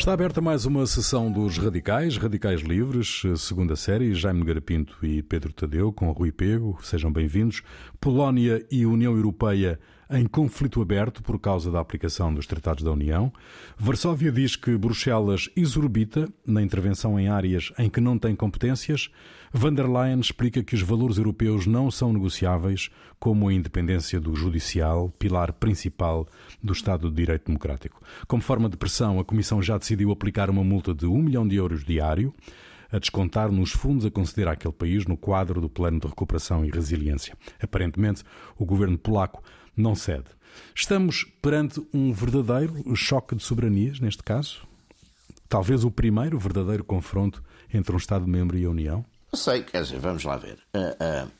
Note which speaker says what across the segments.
Speaker 1: Está aberta mais uma sessão dos Radicais, Radicais Livres, segunda série, Jaime Garapinto e Pedro Tadeu, com Rui Pego, sejam bem-vindos. Polónia e União Europeia em conflito aberto por causa da aplicação dos tratados da União. Varsóvia diz que Bruxelas exorbita na intervenção em áreas em que não tem competências. Van der Leyen explica que os valores europeus não são negociáveis, como a independência do judicial, pilar principal do Estado de Direito Democrático. Como forma de pressão, a Comissão já decidiu aplicar uma multa de um milhão de euros diário a descontar nos fundos a conceder àquele país no quadro do Plano de Recuperação e Resiliência. Aparentemente, o governo polaco não cede. Estamos perante um verdadeiro choque de soberanias, neste caso? Talvez o primeiro verdadeiro confronto entre um Estado-membro e a União?
Speaker 2: Não sei, quer dizer, vamos lá ver. Uh,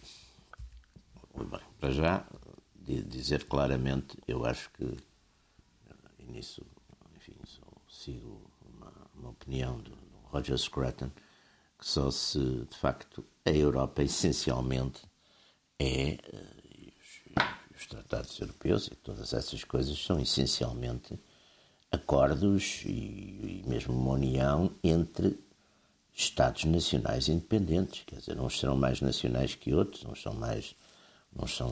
Speaker 2: uh, bem, para já, dizer claramente, eu acho que, e nisso, enfim, sigo uma, uma opinião do, do Roger Scruton, que só se, de facto, a Europa essencialmente é os tratados europeus e todas essas coisas são essencialmente acordos e, e mesmo uma união entre Estados nacionais independentes. Quer dizer, uns serão mais nacionais que outros, uns são mais. Uns, são,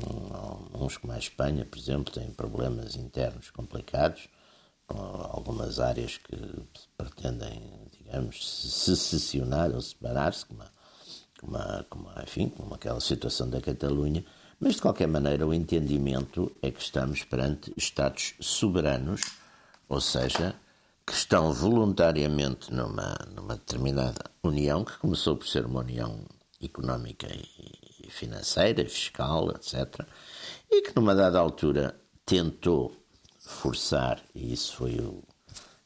Speaker 2: uns como a Espanha, por exemplo, têm problemas internos complicados, com algumas áreas que pretendem, digamos, secessionar ou separar-se, como, como, como, enfim, como aquela situação da Catalunha. Mas, de qualquer maneira, o entendimento é que estamos perante Estados soberanos, ou seja, que estão voluntariamente numa, numa determinada união, que começou por ser uma união económica e financeira, fiscal, etc., e que, numa dada altura, tentou forçar, e isso foi o.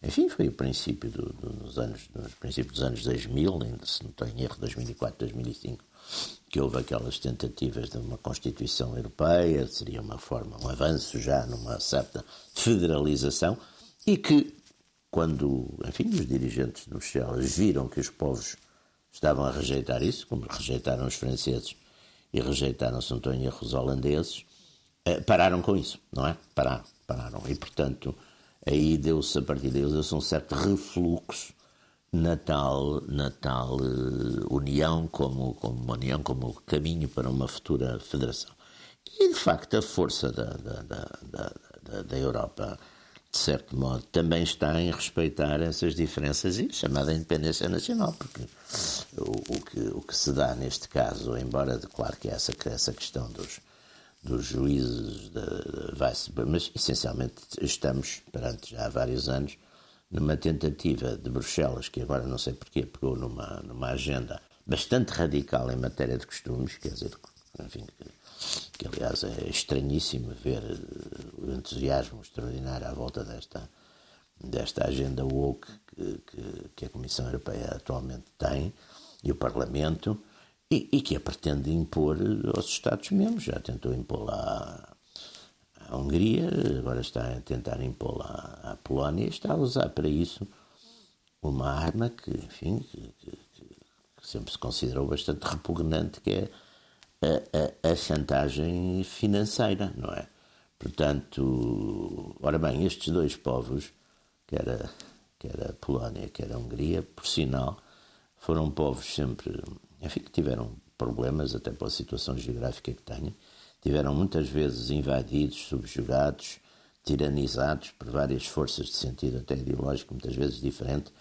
Speaker 2: Enfim, foi o princípio do, do, dos anos, nos princípios dos anos 2000, ainda se não estou em erro, 2004, 2005, que houve aquelas tentativas de uma Constituição Europeia, seria uma forma, um avanço já numa certa federalização, e que, quando, enfim, os dirigentes de Bruxelas viram que os povos estavam a rejeitar isso, como rejeitaram os franceses e rejeitaram, se não os holandeses, eh, pararam com isso, não é? Pararam, pararam. E, portanto, aí deu-se, a partir daí, deu-se um certo refluxo na tal, na tal uh, união como, como uma união, como caminho para uma futura federação. E, de facto, a força da, da, da, da, da Europa, de certo modo, também está em respeitar essas diferenças e chamada independência nacional, porque o, o, que, o que se dá neste caso, embora, de, claro que essa, essa questão dos, dos juízes vai-se, mas essencialmente estamos perante já há vários anos numa tentativa de Bruxelas, que agora não sei porquê, pegou numa, numa agenda bastante radical em matéria de costumes, quer dizer, enfim, que, aliás é estranhíssimo ver eh, o entusiasmo extraordinário à volta desta, desta agenda woke que, que, que a Comissão Europeia atualmente tem e o Parlamento, e, e que a pretende impor aos Estados-membros. Já tentou impor lá à Hungria, agora está a tentar impô-la à, Polónia e está a usar para isso uma arma que, enfim, que, que sempre se considerou bastante repugnante, que é a, a, a, chantagem financeira, não é? Portanto, ora bem, estes dois povos, que era, que era a Polónia, que era a Hungria, por sinal, foram povos sempre, enfim, que tiveram problemas, até pela situação geográfica que têm, tiveram muitas vezes invadidos, subjugados, tiranizados por várias forças de sentido até ideológico, muitas vezes diferente,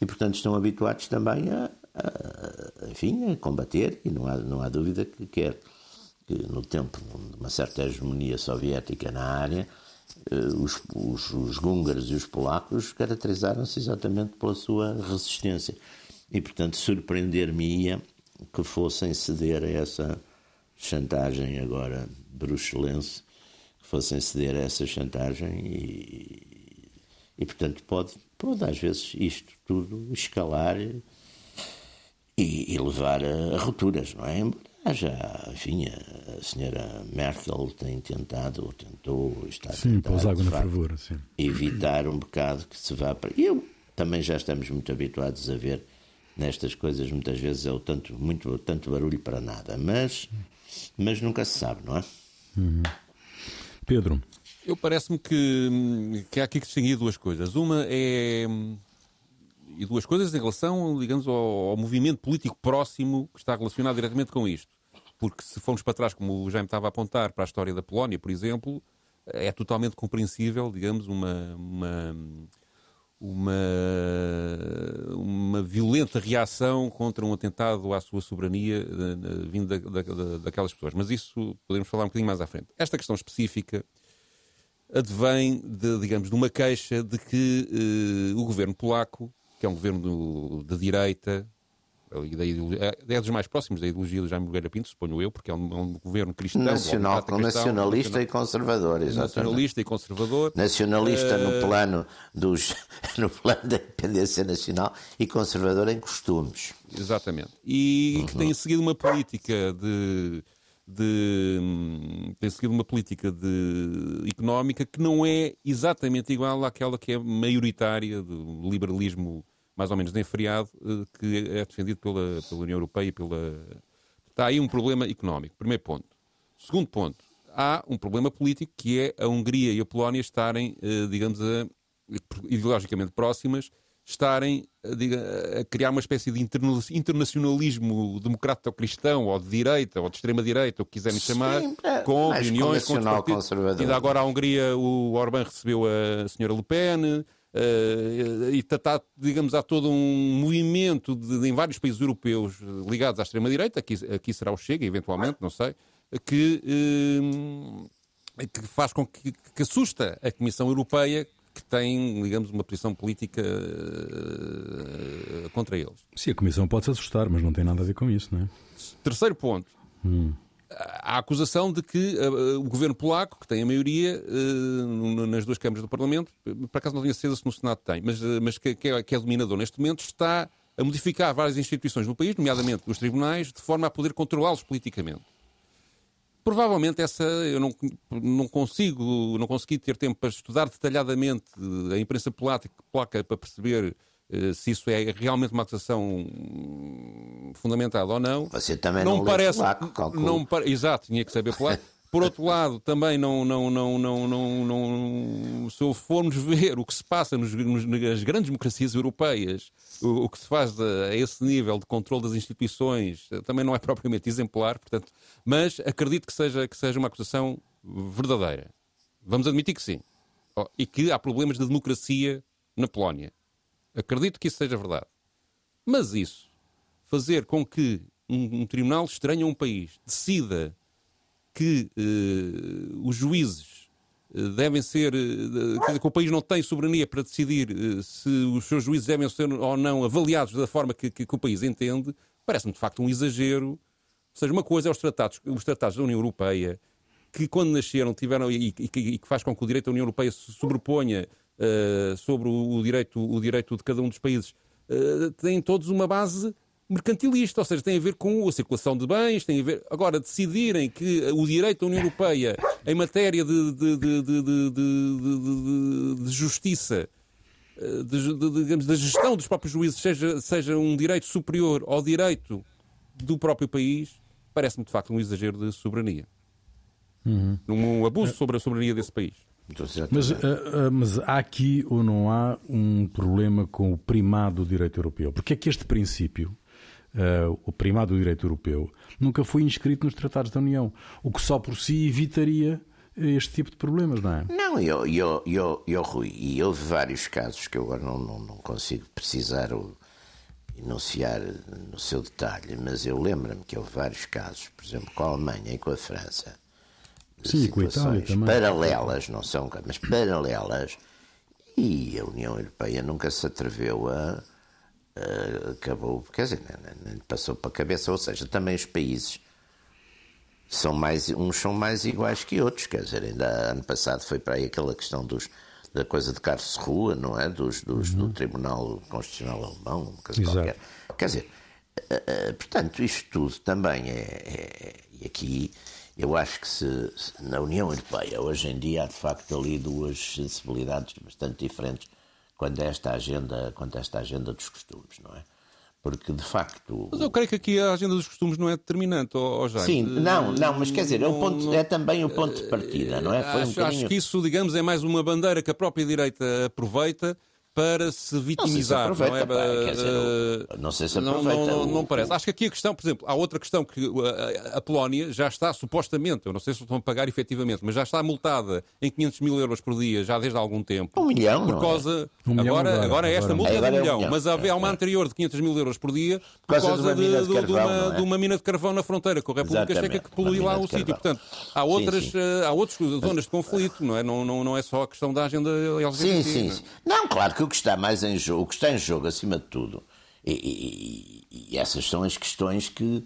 Speaker 2: e portanto estão habituados também a, a enfim, a combater, e não há, não há dúvida que quer que no tempo de uma certa hegemonia soviética na área, eh, os, os, os húngaros e os polacos caracterizaram-se exatamente pela sua resistência. E, portanto, surpreender-me-ia que fossem ceder a essa chantagem agora bruxelense, que fossem ceder a essa chantagem e, e portanto pode, pode às vezes isto tudo escalar e, e levar a, a rupturas, não é? já, enfim, a senhora Merkel tem tentado, ou tentou, está a
Speaker 1: sim,
Speaker 2: tentar,
Speaker 1: água na fervura, sim.
Speaker 2: evitar um bocado que se vá para... Eu também já estamos muito habituados a ver nestas coisas, muitas vezes é o tanto, muito, tanto barulho para nada, mas mas nunca se sabe, não é?
Speaker 1: Uhum. Pedro.
Speaker 3: Eu parece-me que, que há aqui que distinguir duas coisas. Uma é e duas coisas em relação, digamos, ao, ao, movimento político próximo que está relacionado diretamente com isto. Porque se formos para trás, como o Jaime estava a apontar, para a história da Polónia, por exemplo, é totalmente compreensível, digamos, uma, uma, uma, uma violenta reação contra um atentado à sua soberania vindo da, da, daquelas pessoas. Mas isso podemos falar um bocadinho mais à frente. Esta questão específica advém, de, digamos, de uma queixa de que uh, o governo polaco, que é um governo de direita, é, é dos mais próximos da ideologia do Jaime Nogueira Pinto, suponho eu, porque é um, é um governo cristão.
Speaker 2: Nacional, cristão, nacionalista nacional, e conservador, exatamente.
Speaker 3: Nacionalista e conservador.
Speaker 2: Nacionalista uh... no, plano dos, no plano da independência nacional e conservador em costumes.
Speaker 3: Exatamente. E uhum. que tem seguido uma política de de, tem seguido uma política de, económica que não é exatamente igual àquela que é maioritária do liberalismo mais ou menos enfriado eh, que é defendido pela, pela União Europeia e pela... Está aí um problema económico, primeiro ponto. Segundo ponto, há um problema político que é a Hungria e a Polónia estarem, eh, digamos, a, ideologicamente próximas estarem a, a criar uma espécie de internacionalismo democrata-cristão, ou de direita, ou de extrema-direita, o que quiserem chamar,
Speaker 2: é, com reuniões com
Speaker 3: Ainda agora a Hungria, o Orbán recebeu a senhora Le Pen, e está, digamos, há todo um movimento de, em vários países europeus ligados à extrema-direita, aqui, aqui será o Chega, eventualmente, não sei, que, uh, que faz com que, que assusta a Comissão Europeia que tem, digamos, uma posição política uh, contra eles.
Speaker 1: Sim, a Comissão pode se assustar, mas não tem nada a ver com isso, não é?
Speaker 3: Terceiro ponto. Hum. A acusação de que uh, o governo polaco, que tem a maioria uh, nas duas câmaras do Parlamento, por acaso não tinha certeza se no Senado tem, mas, mas que, que, é, que é dominador neste momento, está a modificar várias instituições do país, nomeadamente os tribunais, de forma a poder controlá-los politicamente. Provavelmente essa eu não, não consigo, não consegui ter tempo para estudar detalhadamente a imprensa polaca para perceber uh, se isso é realmente uma acusação fundamentada ou não.
Speaker 2: Você também não, não parece, polaco,
Speaker 3: não Exato, tinha que saber polaco. Por outro lado, também não, não, não, não, não, não, se formos ver o que se passa nos, nos, nas grandes democracias europeias, o, o que se faz a, a esse nível de controle das instituições, também não é propriamente exemplar, portanto, mas acredito que seja, que seja uma acusação verdadeira. Vamos admitir que sim. Oh, e que há problemas de democracia na Polónia. Acredito que isso seja verdade. Mas isso, fazer com que um, um tribunal estranho a um país decida que uh, os juízes uh, devem ser. Uh, que o país não tem soberania para decidir se os seus juízes devem ser ou não avaliados da forma que, que, que o país entende, parece-me de facto um exagero. Ou seja, uma coisa é os tratados, os tratados da União Europeia, que quando nasceram tiveram e, e, e que faz com que o direito da União Europeia se sobreponha sobre o, direito, o direito de cada um dos países, têm todos uma base mercantilista, ou seja, tem a ver com a circulação de bens, tem a ver. Agora, decidirem que o direito da União Europeia em matéria de, de, de, de justiça, digamos, da gestão dos próprios juízes, seja, seja um direito superior ao direito do próprio país, parece-me de facto um exagero de soberania. Uhum. Um abuso sobre a soberania desse país.
Speaker 1: Mas, uh, uh, mas há aqui ou não há um problema com o primado do direito europeu? Porque é que este princípio uh, o primado do direito europeu, nunca foi inscrito nos tratados da União, o que só por si evitaria este tipo de problemas, não é?
Speaker 2: Não, eu, eu, eu, eu Rui, e houve vários casos que eu agora não, não, não consigo precisar ou enunciar no seu detalhe, mas eu lembro-me que houve vários casos, por exemplo, com a Alemanha e com a França,
Speaker 1: Sim, a Itália também.
Speaker 2: paralelas, não são, mas paralelas, e a União Europeia nunca se atreveu a uh, acabou, quer dizer, nem, nem passou para a cabeça, ou seja, também os países são mais, uns são mais iguais que outros, quer dizer, ainda ano passado foi para aí aquela questão dos, da coisa de Karlsruhe, não é? Dos, dos uhum. Do Tribunal Constitucional Alemão, uma coisa Exato. qualquer. Quer dizer, uh, uh, portanto, isto tudo também é, é, E aqui eu acho que se, se, na União Europeia hoje em dia há de facto ali duas sensibilidades bastante diferentes quando é esta agenda, quando é esta agenda dos costumes, não é? Porque de facto.
Speaker 3: Mas eu creio que aqui a agenda dos costumes não é determinante, ou já.
Speaker 2: Sim, não, não, mas quer dizer, não, é, o ponto, não, é também o ponto de partida, não é?
Speaker 3: Foi acho, um bocadinho... acho que isso, digamos, é mais uma bandeira que a própria direita aproveita para se vitimizar.
Speaker 2: Não, se
Speaker 3: não, é?
Speaker 2: pá, dizer, não, sei se aproveita.
Speaker 3: Não, não,
Speaker 2: o,
Speaker 3: não parece. Acho que aqui a questão, por exemplo, há outra questão que a, a, Polónia já está supostamente, eu não sei se estão a pagar efetivamente, mas já está multada em 500 mil euros por dia já desde há algum tempo.
Speaker 2: Um milhão,
Speaker 3: por causa,
Speaker 1: é? um
Speaker 3: agora,
Speaker 1: agora,
Speaker 3: agora, esta multa é de um
Speaker 2: é
Speaker 3: milhão,
Speaker 2: milhão.
Speaker 3: mas havia uma anterior de 500 mil euros por dia por,
Speaker 2: causa
Speaker 3: causa
Speaker 2: de uma mina de
Speaker 3: de,
Speaker 2: carvão,
Speaker 3: uma,
Speaker 2: não é?
Speaker 3: de uma mina de carvão na fronteira com a República Checa que polui lá o sítio. Portanto, há outras,
Speaker 2: sim.
Speaker 3: eh, há outras zonas de conflito, não é? Não, não, não é só a questão da agenda LGBT.
Speaker 2: Sim, sim,
Speaker 3: não é?
Speaker 2: sim. Não, claro que o que está mais em jogo, o que está em jogo acima de tudo, e, e- e- e essas são as questões que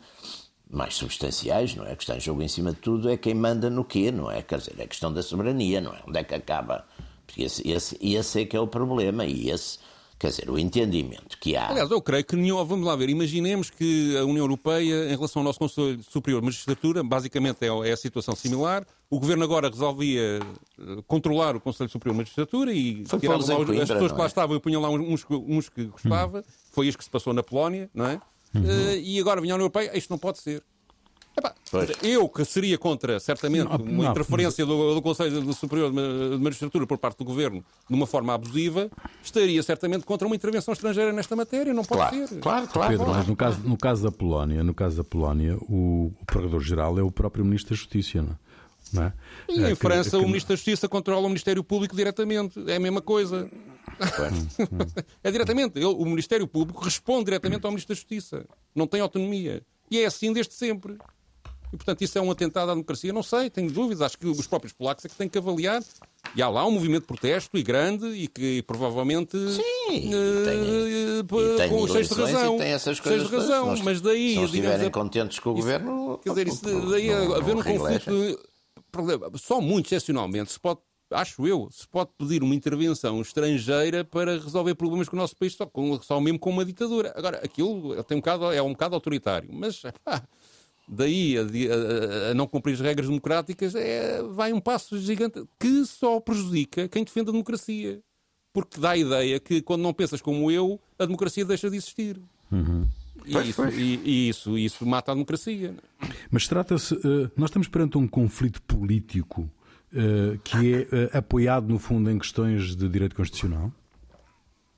Speaker 2: mais substanciais, não é? O que está em jogo em cima de tudo é quem manda no quê, não é? Quer dizer, é a questão da soberania, não é? Onde é que acaba? Porque esse, esse, esse é que é o problema e esse, quer dizer, o entendimento que há.
Speaker 3: Aliás, eu creio que nenhum, vamos lá ver, imaginemos que a União Europeia, em relação ao nosso Conselho Superior de Magistratura, basicamente é, é a situação similar. O Governo agora resolvia eh, controlar o Conselho Superior de Magistratura e
Speaker 2: Foi
Speaker 3: tirava lá
Speaker 2: Coimbra,
Speaker 3: as pessoas que lá
Speaker 2: é?
Speaker 3: estavam e punham lá uns, uns que gostava. Foi isso que se passou na Polónia, não é? Eh, e agora a União Europeia, isto não pode ser. Epá, eu que seria contra, certamente,
Speaker 1: Não,
Speaker 3: uma
Speaker 1: não,
Speaker 3: interferência do, do Conselho Superior de Magistratura por parte do Governo de uma forma abusiva, estaria certamente contra uma intervenção estrangeira nesta matéria. Não pode
Speaker 2: Claro,
Speaker 3: ser.
Speaker 2: claro, claro.
Speaker 1: Pedro, mas no caso, no caso da Polónia, no caso da Polónia, o, o procurador-geral é o próprio ministro da Justiça, não é? Não é?
Speaker 3: E
Speaker 1: É
Speaker 3: em
Speaker 1: que-
Speaker 3: França,
Speaker 1: que-
Speaker 3: o Ministro da Justiça controla o Ministério Público diretamente. É a mesma coisa. é diretamente. Ele- o Ministério Público responde diretamente ao Ministro da Justiça. Não tem autonomia. E é assim desde sempre. E, portanto, isso é um atentado à democracia? Não sei, tenho dúvidas. Acho que os próprios polacos é que têm que avaliar. E há lá um movimento de protesto e grande e que provavelmente.
Speaker 2: Sim,
Speaker 3: eh,
Speaker 2: tem-
Speaker 3: com cheios de razão.
Speaker 2: tem essas coisas
Speaker 3: de razão. Mas daí,
Speaker 2: se estiverem contentes com o governo,
Speaker 3: Quer dizer, isso,
Speaker 2: não-
Speaker 3: daí
Speaker 2: não-
Speaker 3: haver
Speaker 2: não
Speaker 3: um conflito. problema, Só muito excepcionalmente se pode, acho eu, se pode pedir uma intervenção estrangeira para resolver problemas que o nosso país só, com, só mesmo com uma ditadura. Agora, aquilo tem um bocado, é um bocado autoritário, mas pá, daí a, a- a não cumprir as regras democráticas é, vai um passo gigante que só prejudica quem defende a democracia. Porque dá a ideia que quando não pensas como eu, a democracia deixa de existir. E,
Speaker 2: Pois,
Speaker 3: isso,
Speaker 2: pois.
Speaker 3: e- e isso, isso mata a democracia.
Speaker 1: Mas trata-se. eh, nós estamos perante um conflito político eh, que é eh, apoiado, no fundo, em questões de direito constitucional?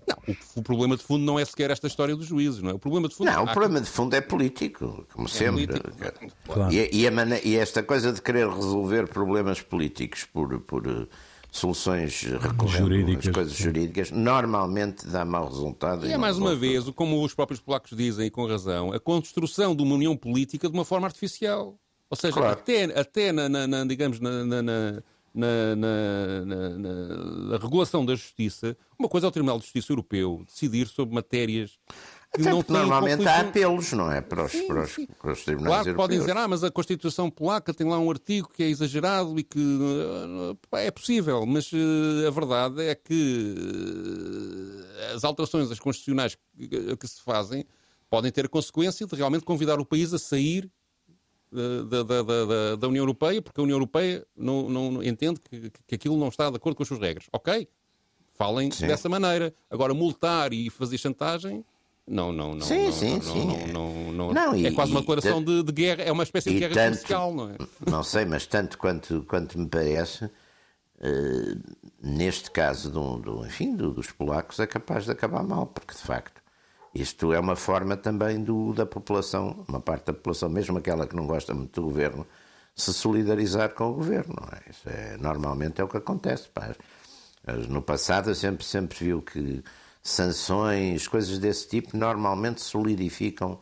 Speaker 3: Não, o, o problema de fundo não é sequer esta história dos juízes, não é? O problema de fundo
Speaker 2: Não, o
Speaker 3: há-
Speaker 2: problema de fundo é político, como sempre.
Speaker 3: político.
Speaker 1: Claro.
Speaker 2: E, e a e esta coisa de querer resolver problemas políticos por, por eh, soluções às coisas
Speaker 1: sim.
Speaker 2: jurídicas, normalmente dá mau resultado.
Speaker 3: E
Speaker 2: e
Speaker 3: é mais uma vez, como os próprios polacos dizem, e com razão, a construção de uma união política de uma forma artificial. Ou seja,
Speaker 2: Claro.
Speaker 3: até, até na, na- na, digamos, na, na- na- na- na- na- regulação da justiça, uma coisa é o Tribunal de Justiça Europeu decidir sobre matérias que
Speaker 2: Até
Speaker 3: não têm
Speaker 2: normalmente
Speaker 3: conflito-
Speaker 2: há apelos, não é? Para os, para os, para os tribunais
Speaker 3: Claro que podem
Speaker 2: europeus.
Speaker 3: dizer, ah, mas a Constituição polaca tem lá um artigo que é exagerado e que eh, é possível, mas eh, a verdade é que eh, as alterações das constitucionais que, se fazem podem ter a consequência de realmente convidar o país a sair da, da- da- da- União Europeia, porque a União Europeia não, não- entende que, que aquilo não está de acordo com as suas regras. Ok, falem
Speaker 2: Sim.
Speaker 3: dessa maneira. Agora, multar e fazer chantagem. Não, não, não.
Speaker 2: Sim,
Speaker 3: não,
Speaker 2: sim,
Speaker 3: não,
Speaker 2: sim.
Speaker 3: Não, não, não,
Speaker 2: e-
Speaker 3: é quase uma declaração de, de guerra, é uma espécie de guerra
Speaker 2: tanto-
Speaker 3: comercial, não é?
Speaker 2: Não sei, mas tanto quanto, quanto me parece, eh, neste caso do, do- enfim, do- dos polacos, é capaz de acabar mal, porque de facto isto é uma forma também do, da população, uma parte da população, mesmo aquela que não gosta muito do governo, se solidarizar com o governo. É? É, normalmente é o que acontece. pá. No passado eu sempre, sempre viu que sanções, coisas desse tipo, normalmente solidificam,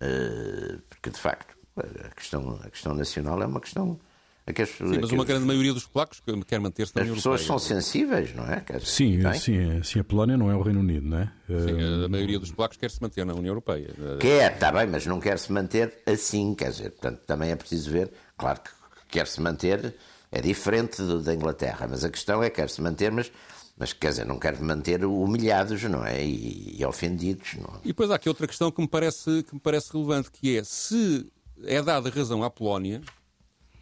Speaker 2: eh, porque de facto a questão, a questão nacional é uma questão. A que as,
Speaker 3: Sim, mas
Speaker 2: que
Speaker 3: uma grande maioria dos polacos que- quer manter-se na
Speaker 2: as
Speaker 3: União
Speaker 2: pessoas
Speaker 3: Europeia.
Speaker 2: são sensíveis, não é? Dizer,
Speaker 1: Sim, sim, sim, a Polónia não é o Reino Unido, não é?
Speaker 3: Sim, a maioria dos polacos quer se manter na União Europeia.
Speaker 2: Quer, está bem, mas não quer se manter assim, quer dizer, portanto, também é preciso ver, claro que quer se manter, é diferente do- da Inglaterra, mas a questão é quer se manter, mas, mas quer dizer, não quer manter humilhados, não é? E, e ofendidos, não é?
Speaker 3: E depois há aqui outra questão que me parece, que me parece relevante, que é se é dada razão à Polónia,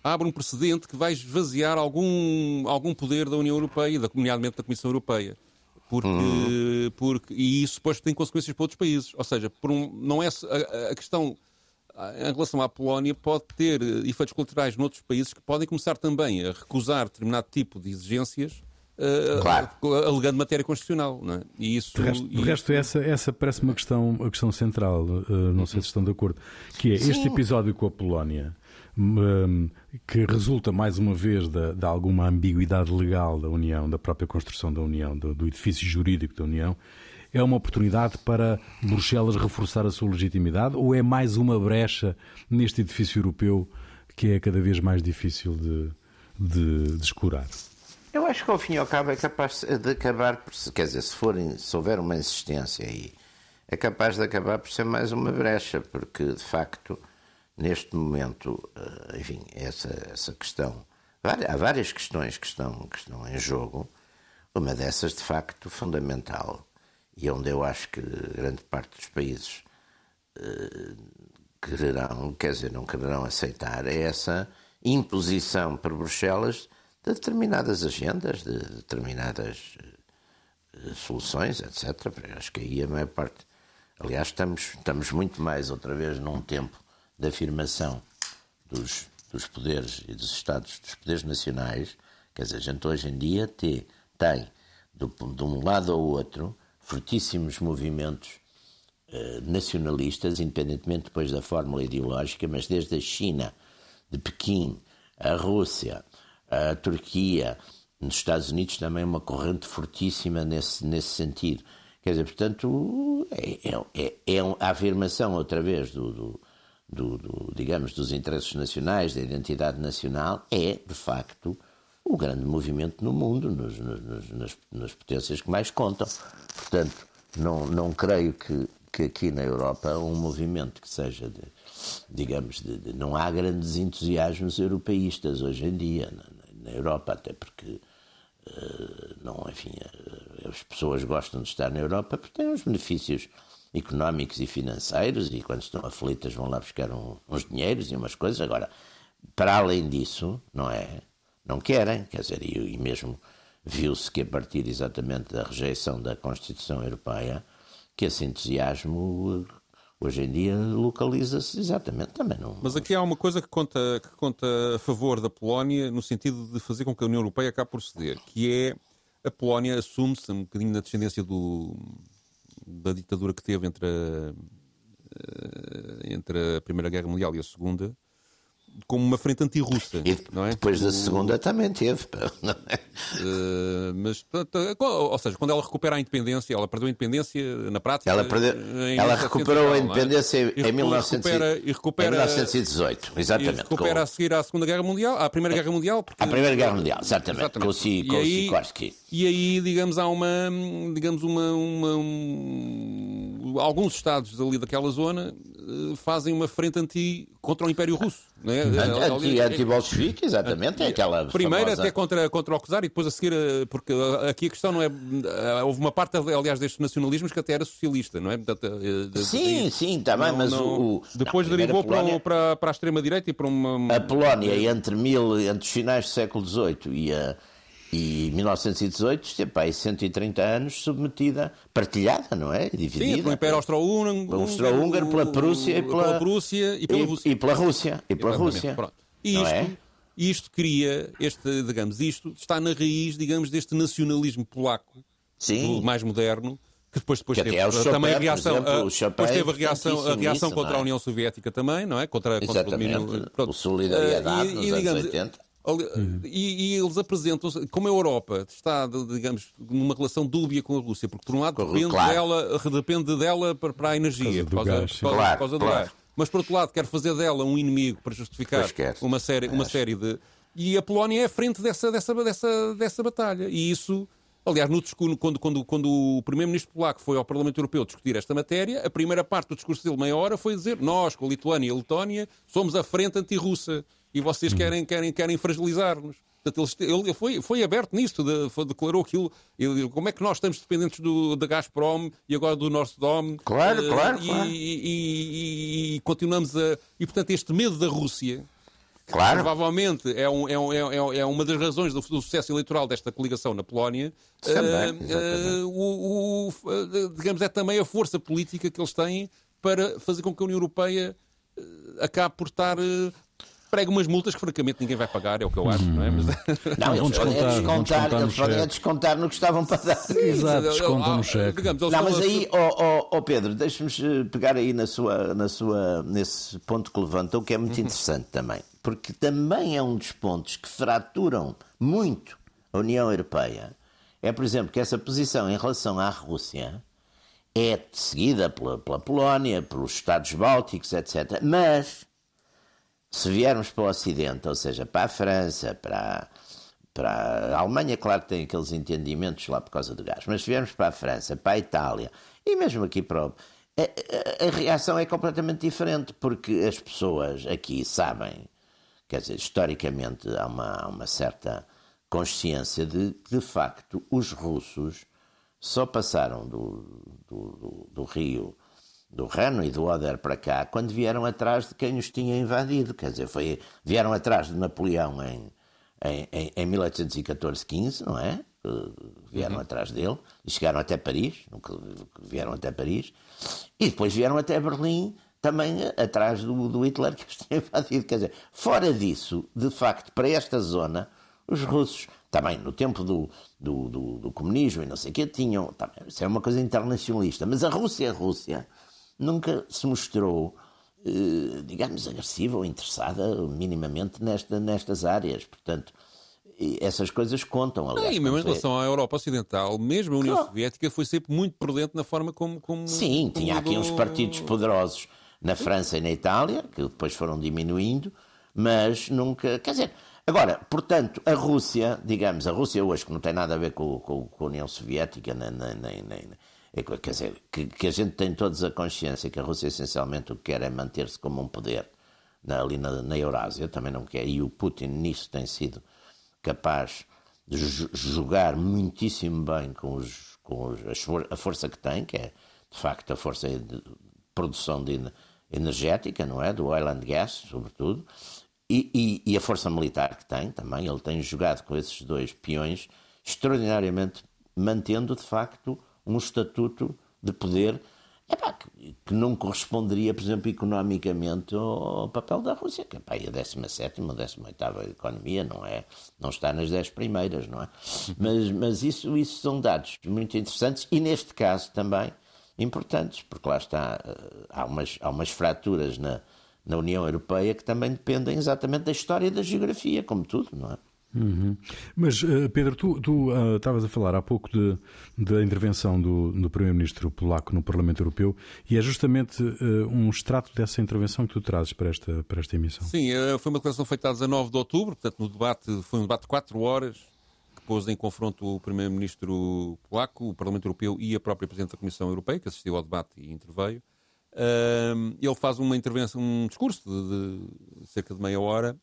Speaker 3: abre um precedente que vai esvaziar algum, algum poder da União Europeia, da, nomeadamente da Comissão Europeia. Porque, porque, e isso depois tem consequências para outros países. Ou seja, por um, não é, a, a questão em relação à Polónia pode ter eh, efeitos colaterais noutros países que podem começar também a recusar determinado tipo de exigências claro. alegando matéria constitucional. Não é? e isso,
Speaker 1: de resto, de resto essa, essa parece uma questão, a questão central, não sei se estão de acordo, que é Sim. este episódio com a Polónia. Hum, que resulta mais uma vez de, de, alguma ambiguidade legal da União, da própria construção da União, do, do edifício jurídico da União, é uma oportunidade para Bruxelas reforçar a sua legitimidade ou é mais uma brecha neste edifício europeu que é cada vez mais difícil de, de, de explorar?
Speaker 2: Eu acho que ao fim e ao cabo é capaz de acabar por. Quer dizer, se, for, se houver uma insistência aí, é capaz de acabar por ser mais uma brecha, porque de facto, neste momento, eh, enfim, essa, essa questão. Há várias questões que estão, que estão em jogo. Uma dessas, de facto, fundamental, e onde eu acho que grande parte dos países eh, quererão, quer dizer, não quererão aceitar, é essa imposição por Bruxelas de determinadas agendas, de determinadas uh, soluções, etc. Acho que aí a maior parte. Aliás, estamos, estamos muito mais outra vez num tempo de afirmação dos, dos poderes e dos Estados, dos poderes nacionais. Quer dizer, a gente hoje em dia tem, tem do, de um lado ao outro, fortíssimos movimentos uh, nacionalistas, independentemente depois da fórmula ideológica, mas desde a China, de Pequim, a Rússia, a Turquia, nos Estados Unidos também uma corrente fortíssima nesse, nesse sentido. Quer dizer, portanto, é, é, é a afirmação outra vez do, do, do, do, digamos, dos interesses nacionais, da identidade nacional, é, de facto, o grande movimento no mundo, nos, nos, nas, nas potências que mais contam. Portanto, não, não creio que, que aqui na Europa um movimento que seja de, digamos, de, de, não há grandes entusiasmos europeístas hoje em dia na, na Europa, até porque uh, não, enfim, uh, as pessoas gostam de estar na Europa porque têm uns benefícios económicos e financeiros e quando estão aflitas vão lá buscar um, uns dinheiros e umas coisas. Agora, para além disso, não é? não querem, quer dizer, e, e mesmo viu-se que a partir exatamente da rejeição da Constituição Europeia, que esse entusiasmo hoje em dia localiza-se exatamente também não.
Speaker 3: Mas aqui há uma coisa que conta, que conta a favor da Polónia no sentido de fazer com que a União Europeia acabe por ceder, que é a Polónia assume-se um bocadinho na descendência do, da ditadura que teve entre a, eh, entre a Primeira Guerra Mundial e a Segunda, como uma frente anti-russa. não é?
Speaker 2: Depois da segunda também teve. Não é?
Speaker 3: Uh, mas, ou seja, quando ela recupera a independência, ela perdeu a independência na prática.
Speaker 2: Ela, perdeu, ela recuperou a é? independência em, 1900, recupera, e recupera, em 1918, exatamente. E
Speaker 3: recupera com... a seguir à Segunda Guerra Mundial, à Primeira Guerra Mundial.
Speaker 2: Porque... À Primeira Guerra Mundial, exatamente, exatamente. com o, si, com e, aí,
Speaker 3: e aí, digamos, há uma, digamos, uma, uma um, alguns estados ali daquela zona eh, fazem uma frente anti contra o Império Russo.
Speaker 2: Né? Anti, anti-bolchevique, exatamente. É aquela
Speaker 3: Primeiro
Speaker 2: famosa...
Speaker 3: até contra, contra o Czar e depois a seguir, eh, porque eh, aqui a questão não é. Houve uma parte, aliás, destes nacionalismos que até era socialista, não é?
Speaker 2: sim, sim, também, não, mas o.
Speaker 3: Depois derivou Polónia... para, para a extrema-direita e para uma.
Speaker 2: A Polónia, entre, mil, entre os finais do século XVIII e a e 1918 esteve aí 130 anos submetida, partilhada, não é?
Speaker 3: Dividida. Sim, pelo Império Austro-Húngaro,
Speaker 2: Austro pela Prússia e pela,
Speaker 3: pela Prússia e pela Rússia.
Speaker 2: E, pela Rússia. E pela Rússia.
Speaker 3: Pronto. E isto, é? isto cria, este, digamos, isto está na raiz, digamos, deste nacionalismo polaco, Sim. mais moderno, que depois, depois que teve é Chopin, também a reação, exemplo, a, depois teve a reação, a reação contra é? a União Soviética também, não é? Contra, contra
Speaker 2: o domínio. Pronto. Solidariedade uh, e, nos e, digamos, anos 80.
Speaker 3: Uhum. E, e, eles apresentam-se, como a Europa está, digamos, numa relação dúbia com a Rússia, porque por um lado depende, claro. dela, depende dela para, para a energia, por causa, por causa, claro, por causa do gás. Mas por outro lado quer fazer dela um inimigo para justificar uma série, uma série de. E a Polónia é a frente dessa, dessa, dessa, dessa batalha. E isso. Aliás, no discurso, quando, quando, quando o primeiro-ministro polaco foi ao Parlamento Europeu discutir esta matéria, a primeira parte do discurso dele, meia hora, foi dizer: Nós, com a Lituânia e a Letónia, somos a frente anti-russa e vocês querem, querem, querem fragilizar-nos. Portanto, ele, ele foi, foi aberto nisto, de, foi, declarou aquilo. Ele, como é que nós estamos dependentes do, da Gazprom e agora do Nord Stream?
Speaker 2: Claro, uh, claro,
Speaker 3: e,
Speaker 2: claro.
Speaker 3: E, e, e, continuamos a. E, portanto, este medo da Rússia.
Speaker 2: Claro.
Speaker 3: Provavelmente é, um, é, um, é, é, uma das razões do, do, sucesso eleitoral desta coligação na Polónia.
Speaker 2: Também, uh, uh,
Speaker 3: o, o, digamos, é também a força política que eles têm para fazer com que a União Europeia acabe por estar prega umas multas que francamente ninguém vai pagar, é o que eu acho, não é? Mas...
Speaker 2: Não, eles podem é descontar, eles podem é descontar no que estavam para dar.
Speaker 1: Exato, descontam no cheque.
Speaker 2: Digamos, não, mas aí, ó oh, oh, oh Pedro, deixe-me eh, pegar aí na sua, na sua, nesse ponto que levantou, que é muito uhum. interessante também. Porque também é um dos pontos que fraturam muito a União Europeia. É, por exemplo, que essa posição em relação à Rússia é seguida pela, pela Polónia, pelos Estados Bálticos, etc. Mas se viermos para o Ocidente, ou seja, para a França, para, para a Alemanha, claro que tem aqueles entendimentos lá por causa do gás, mas se viermos para a França, para a Itália e mesmo aqui para o, a, a, a reação é completamente diferente, porque as pessoas aqui sabem, quer dizer, historicamente há uma, uma certa consciência de que, de facto, os russos só passaram do, do, do, do Rio do Reno e do Oder para cá, quando vieram atrás de quem os tinha invadido. Quer dizer, foi, vieram atrás de Napoleão em, em, em, em 1814-15, não é? Vieram uhum. atrás dele e chegaram até Paris, vieram até Paris, e depois vieram até Berlim, também atrás do, do Hitler que os tinha invadido. Quer dizer, fora disso, de facto, para esta zona, os russos, também no tempo do, do, do, do comunismo e não sei o quê, tinham. Também, isso é uma coisa internacionalista, mas a Rússia, a Rússia nunca se mostrou, eh, digamos, agressiva ou interessada minimamente nesta, nestas áreas. Portanto, essas coisas contam, aliás.
Speaker 3: e mesmo em relação à Europa Ocidental, mesmo a União claro. Soviética foi sempre muito prudente na forma como. como
Speaker 2: Sim,
Speaker 3: como
Speaker 2: tinha aqui uns partidos poderosos na França e na Itália, que depois foram diminuindo, mas nunca. Quer dizer, agora, portanto, a Rússia, digamos, a Rússia hoje, que não tem nada a ver com, com, com a União Soviética, nem, nem, nem, quer dizer, que, que, a gente tem todos a consciência que a Rússia essencialmente o que quer é manter-se como um poder na, ali na, na, Eurásia, também não quer, e o Putin nisso tem sido capaz de jogar muitíssimo bem com, os, com os, a força que tem, que é de facto a força de produção de energética, não é? Do oil and gas, sobretudo, e, e, e a força militar que tem também. Ele tem jogado com esses dois peões extraordinariamente, mantendo de facto um estatuto de poder epá, que, não corresponderia, por exemplo, economicamente ao, papel da Rússia, que epá, é a 17 ou 18 economia, não é? Não está nas 10 primeiras, não é? Mas, mas isso, isso são dados muito interessantes e, neste caso, também importantes, porque lá está, eh, há umas, há umas fraturas na, na União Europeia que também dependem exatamente da história e da geografia, como tudo, não é?
Speaker 1: Uhum. Mas, uh, Pedro, tu, tu uh, estavas a falar há pouco de, da intervenção do, do Primeiro-Ministro polaco no Parlamento Europeu e é justamente uh, um extrato dessa intervenção que tu trazes para esta, para esta emissão.
Speaker 3: Sim, foi uma declaração feita a 19 de outubro, portanto, no debate, foi um debate de 4 horas que pôs em confronto o Primeiro-Ministro polaco, o Parlamento Europeu e a própria Presidente da Comissão Europeia, que assistiu ao debate e interveio. ele faz uma intervenção, um discurso de, de cerca de meia hora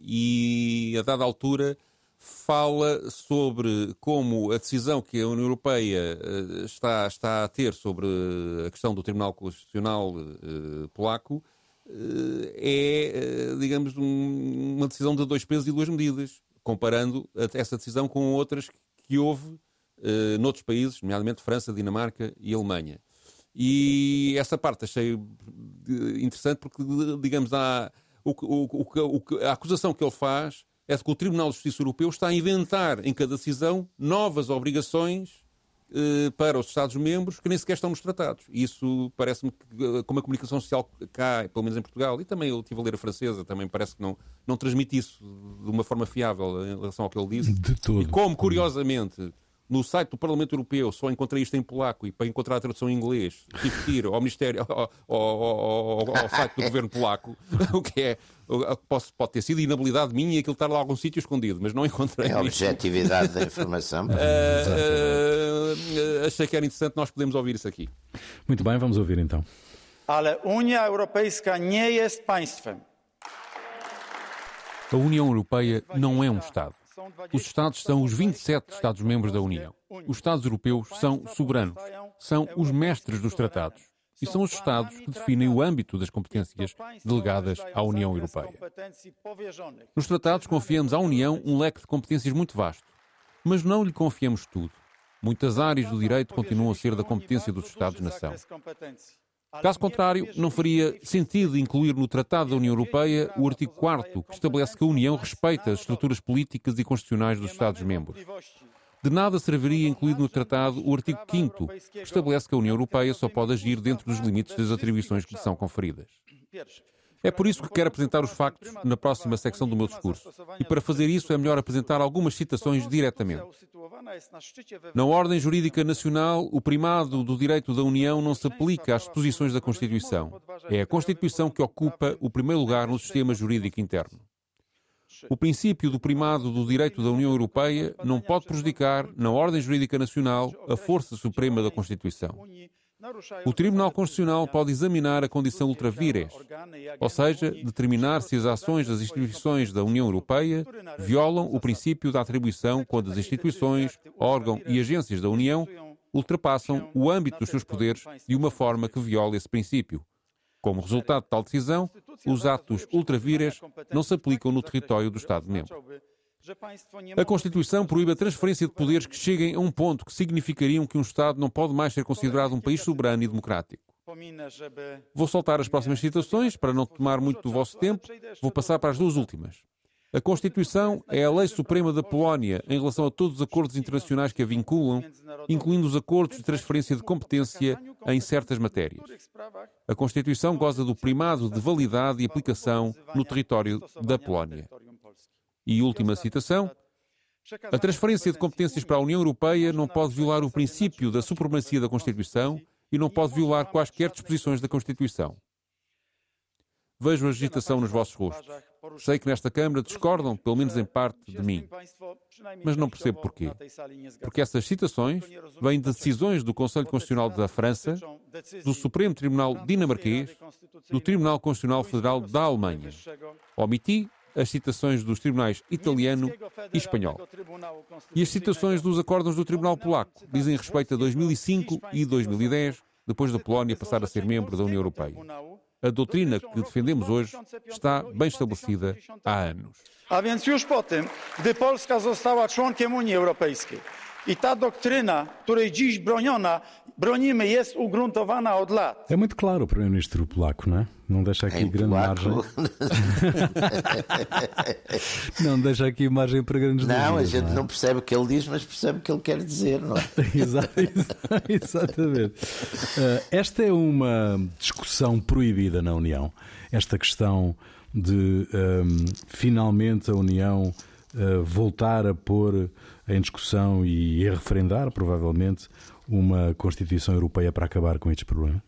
Speaker 3: e a dada altura fala sobre como a decisão que a União Europeia eh, está, está a ter sobre a questão do Tribunal Constitucional eh, polaco eh, é, digamos, uma decisão de dois pesos e duas medidas, comparando essa decisão com outras que houve noutros países, nomeadamente França, Dinamarca e Alemanha. E essa parte achei interessante porque, digamos, há, o, o, o, a acusação que ele faz é de que o Tribunal de Justiça Europeu está a inventar em cada decisão novas obrigações eh, para os Estados-membros que nem sequer estão nos tratados. Isso parece-me que, eh, como a comunicação social cá, pelo menos em Portugal, e também eu estive a ler a francesa, também parece que não, não transmite isso de uma forma fiável em relação ao que ele diz.
Speaker 1: De todo.
Speaker 3: E como, curiosamente, no site do Parlamento Europeu só encontrei isto em polaco e para encontrar a tradução em inglês tive que ir ao Ministério, ao, ao, ao, ao site do governo polaco, o que é, pode, pode ter sido inabilidade minha e aquilo estar lá em algum sítio escondido, mas não encontrei.
Speaker 2: É a objetividade da informação. uh,
Speaker 3: uh, achei que era interessante, nós podemos ouvir isso aqui.
Speaker 1: Muito bem, vamos ouvir então.
Speaker 4: Ale Unia Europejska nie jest państwem.
Speaker 3: A União Europeia não é um Estado. Os Estados são os 27 Estados-membros da União. Os Estados europeus são soberanos, são os mestres dos tratados e são os Estados que definem o âmbito das competências delegadas à União Europeia. Nos tratados confiamos à União um leque de competências muito vasto, mas não lhe confiamos tudo. Muitas áreas do direito continuam a ser da competência dos Estados-nação. Caso contrário, não faria sentido incluir no Tratado da União Europeia o artigo 4 que estabelece que a União respeita as estruturas políticas e constitucionais dos Estados-membros. De nada serviria incluir no Tratado o artigo 5 que estabelece que a União Europeia só pode agir dentro dos limites das atribuições que lhe são conferidas. É por isso que quero apresentar os factos na próxima secção do meu discurso. E para fazer isso é melhor apresentar algumas citações diretamente. Na ordem jurídica nacional, o primado do direito da União não se aplica às disposições da Constituição. É a Constituição que ocupa o primeiro lugar no sistema jurídico interno. O princípio do primado do direito da União Europeia não pode prejudicar, na ordem jurídica nacional, a força suprema da Constituição. O Tribunal Constitucional pode examinar a condição ultra vires, ou seja, determinar se as ações das instituições da União Europeia violam o princípio da atribuição quando as instituições, órgãos e agências da União ultrapassam o âmbito dos seus poderes de uma forma que viola esse princípio. Como resultado de tal decisão, os atos ultra vires não se aplicam no território do Estado-membro. A Constituição proíbe a transferência de poderes que cheguem a um ponto que significariam que um Estado não pode mais ser considerado um país soberano e democrático. Vou soltar as próximas citações para não tomar muito do vosso tempo. Vou passar para as duas últimas. A Constituição é a lei suprema da Polónia em relação a todos os acordos internacionais que a vinculam, incluindo os acordos de transferência de competência em certas matérias. A Constituição goza do primado de validade e aplicação no território da Polónia. E última citação. A transferência de competências para a União Europeia não pode violar o princípio da supremacia da Constituição e não pode violar quaisquer disposições da Constituição. Vejo a agitação nos vossos rostos. Sei que nesta Câmara discordam, pelo menos em parte, de mim. Mas não percebo porquê. Porque essas citações vêm de decisões do Conselho Constitucional da França, do Supremo Tribunal dinamarquês, do Tribunal Constitucional Federal da Alemanha. Omiti as citações dos tribunais italiano e espanhol. E as citações dos acordos do Tribunal Polaco dizem respeito a 2005 e 2010, depois da Polónia passar a ser membro da União Europeia. A doutrina que defendemos hoje está bem estabelecida há anos.
Speaker 4: A więc już po tym, gdy Polska została członkiem Unii Europejskiej i ta doktryna, której dziś broniona, bronimy, jest ugruntowana od lat.
Speaker 1: É muito claro o primeiro-ministro polaco, não é? Não deixa aqui
Speaker 2: Em
Speaker 1: grande
Speaker 2: polaco.
Speaker 1: margem. Não deixa aqui margem para grandes
Speaker 2: Não, a
Speaker 1: dúvidas,
Speaker 2: gente
Speaker 1: é?
Speaker 2: não percebe o que ele diz, mas percebe o que ele quer dizer, não é?
Speaker 1: Exa- exa- Exatamente. Eh, esta é uma discussão proibida na União. Esta questão de ehm, finalmente a União eh, voltar a pôr em discussão e a referendar, provavelmente, uma Constituição Europeia para acabar com estes problemas.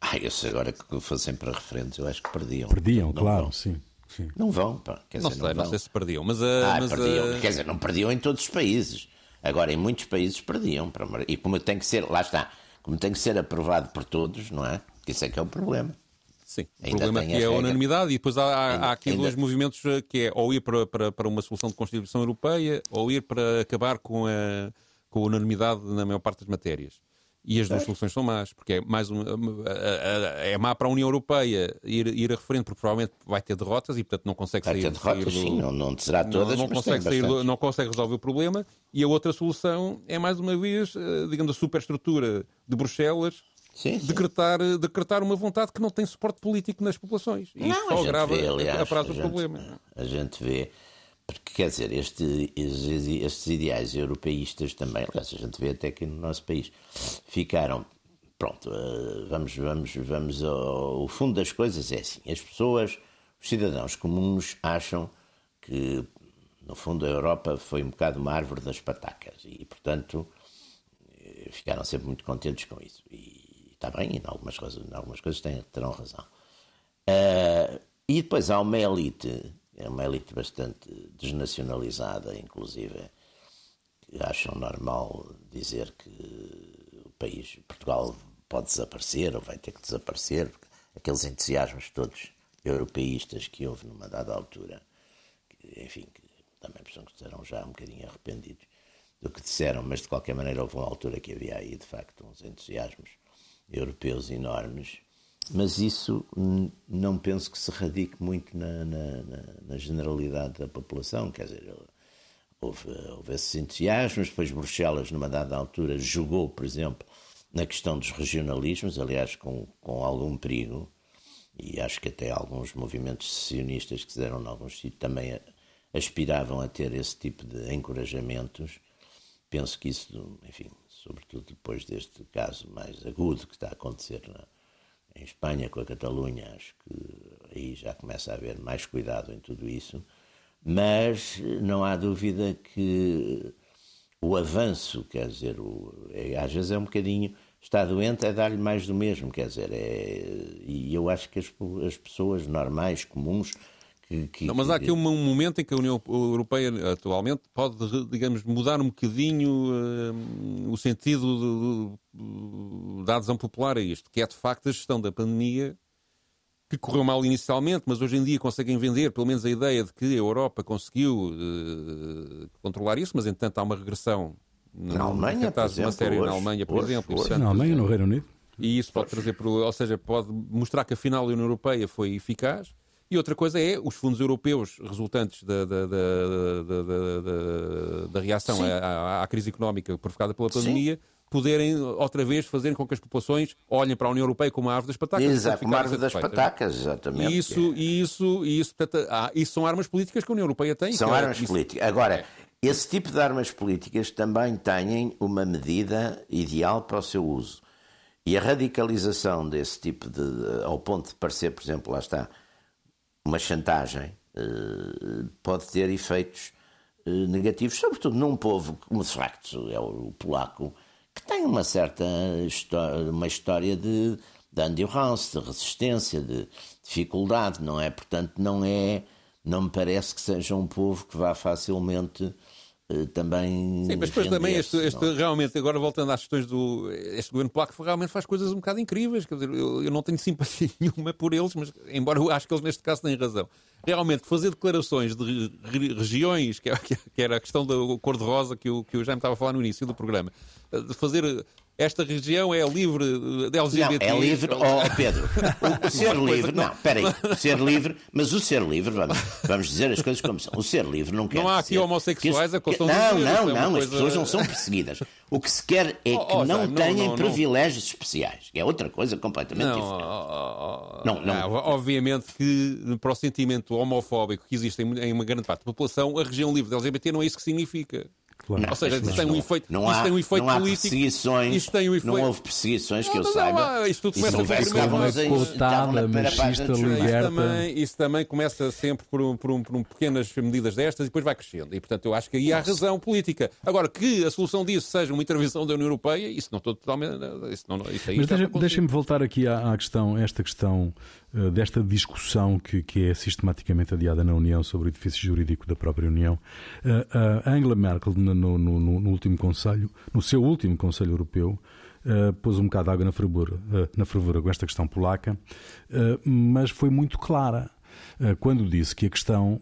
Speaker 2: Ah, eu sei agora que fossem para referentes, eu acho que perdiam.
Speaker 1: Perdiam,
Speaker 2: Não
Speaker 1: claro,
Speaker 2: Vão.
Speaker 1: sim. sim.
Speaker 2: Não vão, pá. Quer
Speaker 3: Não
Speaker 2: dizer,
Speaker 3: sei, não
Speaker 2: vão.
Speaker 3: sei se perdiam, mas, a,
Speaker 2: Ah,
Speaker 3: mas a-
Speaker 2: perdiam. Quer dizer, não perdiam em todos os países. Agora, em muitos países perdiam. para E como tem que ser, lá está, como tem que ser aprovado por todos, não é? Isso é que é o problema.
Speaker 3: Sim, o problema aqui
Speaker 2: a
Speaker 3: é a unanimidade e depois há, há-
Speaker 2: Ainda-
Speaker 3: há aqui
Speaker 2: ainda-
Speaker 3: dois movimentos eh, que é ou ir para, para, para uma solução de Constituição Europeia ou ir para acabar com a, com a unanimidade na maior parte das matérias. E as duas soluções são más, porque é mais uma, a- a- é má para a União Europeia ir, ir a referendo, porque provavelmente vai ter derrotas e, portanto, não consegue
Speaker 2: Vai
Speaker 3: sair,
Speaker 2: ter derrotas,
Speaker 3: sair do-
Speaker 2: sim, não, não será todas,
Speaker 3: não, não
Speaker 2: mas
Speaker 3: consegue
Speaker 2: tem
Speaker 3: sair do- não consegue resolver o problema. E a outra solução é, mais uma vez, eh, digamos, a superestrutura de Bruxelas
Speaker 2: Sim, sim.
Speaker 3: decretar, decretar uma vontade que não tem suporte político nas populações. E isso
Speaker 2: Não,
Speaker 3: só
Speaker 2: gente
Speaker 3: agrava
Speaker 2: vê, aliás,
Speaker 3: a prazo
Speaker 2: a
Speaker 3: o
Speaker 2: gente-
Speaker 3: problema.
Speaker 2: A gente vê, porque quer dizer, este, estes, estes ideais europeístas também, aliás, a gente vê até que no nosso país ficaram. Pronto, eh, vamos, vamos, vamos ao, o fundo das coisas é assim: as pessoas, os cidadãos comuns, acham que, no fundo, a Europa foi um bocado uma árvore das patacas e, portanto, eh, ficaram sempre muito contentes com isso. E está bem, em algumas coisas, em algumas coisas têm, terão razão. Ah, e depois há uma elite, é uma elite bastante desnacionalizada, inclusive, que acham normal dizer que o país, Portugal, pode desaparecer ou vai ter que desaparecer, aqueles entusiasmos todos europeístas que houve numa dada altura, que, enfim, que também pensam que estarão já um bocadinho arrependidos do que disseram, mas de qualquer maneira houve uma altura que havia aí, de facto, uns entusiasmos europeus enormes, mas isso não penso que se radique muito na, na- na- generalidade da população, quer dizer, houve, houve esses entusiasmos, depois Bruxelas, numa dada altura, jogou, por exemplo, na questão dos regionalismos, aliás, com, com algum perigo, e acho que até alguns movimentos sionistas que se deram em alguns sítios também aspiravam a ter esse tipo de encorajamentos. Penso que isso, enfim, sobretudo depois deste caso mais agudo que está a acontecer na, em Espanha com a Catalunha, acho que aí já começa a haver mais cuidado em tudo isso, mas não há dúvida que o avanço, quer dizer, o, é, às vezes é um bocadinho está doente é dar-lhe mais do mesmo, quer dizer, é, e eu acho que as, as pessoas normais, comuns, que, que,
Speaker 3: não, mas há aqui um, momento em que a União Europeia atualmente pode, digamos, mudar um bocadinho uh, o sentido de, de, da adesão popular a isto, que é de facto a gestão da pandemia que correu mal inicialmente, mas hoje em dia conseguem vender pelo menos a ideia de que a Europa conseguiu uh, controlar isso, mas entretanto há uma regressão
Speaker 2: na Alemanha, por exemplo,
Speaker 3: uma série
Speaker 2: hoje,
Speaker 3: na Alemanha, por
Speaker 2: hoje,
Speaker 3: exemplo.
Speaker 2: Hoje.
Speaker 3: Portanto,
Speaker 1: na Alemanha, no Reino Unido.
Speaker 3: E isso pode trazer, ou seja, pode mostrar que afinal a União Europeia foi eficaz. E outra coisa é os fundos europeus resultantes da, da, da, da, reação à, à, crise económica provocada pela pandemia Sim. poderem outra vez fazer com que as populações olhem para a União Europeia como a árvore das patacas.
Speaker 2: Exato, como a árvore das patacas, exatamente.
Speaker 3: E isso, e isso, e isso, portanto, ah, isso são armas políticas que a União Europeia tem.
Speaker 2: São
Speaker 3: é,
Speaker 2: armas
Speaker 3: isso,
Speaker 2: políticas. Agora, é. esse tipo de armas políticas também têm uma medida ideal para o seu uso. E a radicalização desse tipo de. ao ponto de parecer, por exemplo, lá está uma chantagem eh, pode ter efeitos eh, negativos, sobretudo num povo como de facto é o polaco, que tem uma certa história, uma história de, de endurance, de resistência, de dificuldade, não é? Portanto, não é, não me parece que seja um povo que vá facilmente também.
Speaker 3: Sim, mas depois também este, este realmente, agora voltando às questões do. Este governo polaco realmente faz coisas um bocado incríveis. Quer dizer, eu, eu não tenho simpatia nenhuma por eles, mas embora eu acho que eles neste caso têm razão. Realmente, fazer declarações de regiões, que, é, que era a questão da cor-de-rosa que, o, que o Jaime estava a falar no início do programa, eh, de fazer esta região é livre de LGBT.
Speaker 2: Não, é livre, oh, Pedro, o, o ser livre, não, espera aí, ser livre, mas o ser livre, vamos, vamos dizer as coisas como são, o ser livre não quer
Speaker 3: Não há aqui homossexuais
Speaker 2: que,
Speaker 3: a que,
Speaker 2: Não, não, é não, as pessoas não são perseguidas. O que se quer é oh, que oh, não já, tenham não, não, privilégios especiais, que é outra coisa completamente
Speaker 3: não,
Speaker 2: diferente.
Speaker 3: Oh, não, não. Ah, obviamente que para o sentimento homofóbico que existe em uma grande parte da população, a região livre da LGBT não é isso que significa.
Speaker 2: Claro. Não,
Speaker 3: Ou seja,
Speaker 2: isso
Speaker 3: tem um efeito,
Speaker 2: não há,
Speaker 3: tem um efeito
Speaker 2: não há
Speaker 3: político.
Speaker 2: Perseguições,
Speaker 3: isto tem um efeito...
Speaker 2: Não houve perseguições que não, eu saiba.
Speaker 3: Não, isto tudo começa
Speaker 1: cotada, machista, liberta.
Speaker 3: Isso também, isso também começa sempre por, um, por, um, por um pequenas medidas destas e depois vai crescendo. E, portanto, eu acho que aí há razão política. Agora, que a solução disso seja uma intervenção da União Europeia, isso não estou totalmente... Isso não, isso aí
Speaker 1: Mas deixa, deixem-me voltar aqui à, à questão, esta questão desta discussão que, que é sistematicamente adiada na União sobre o edifício jurídico da própria União. Uh, uh, Angela Merkel, no, no, no, no último Conselho, no seu último Conselho Europeu, Uh, pôs um bocado de água na fervura, uh, na fervura com esta questão polaca, uh, mas foi muito clara quando disse que a questão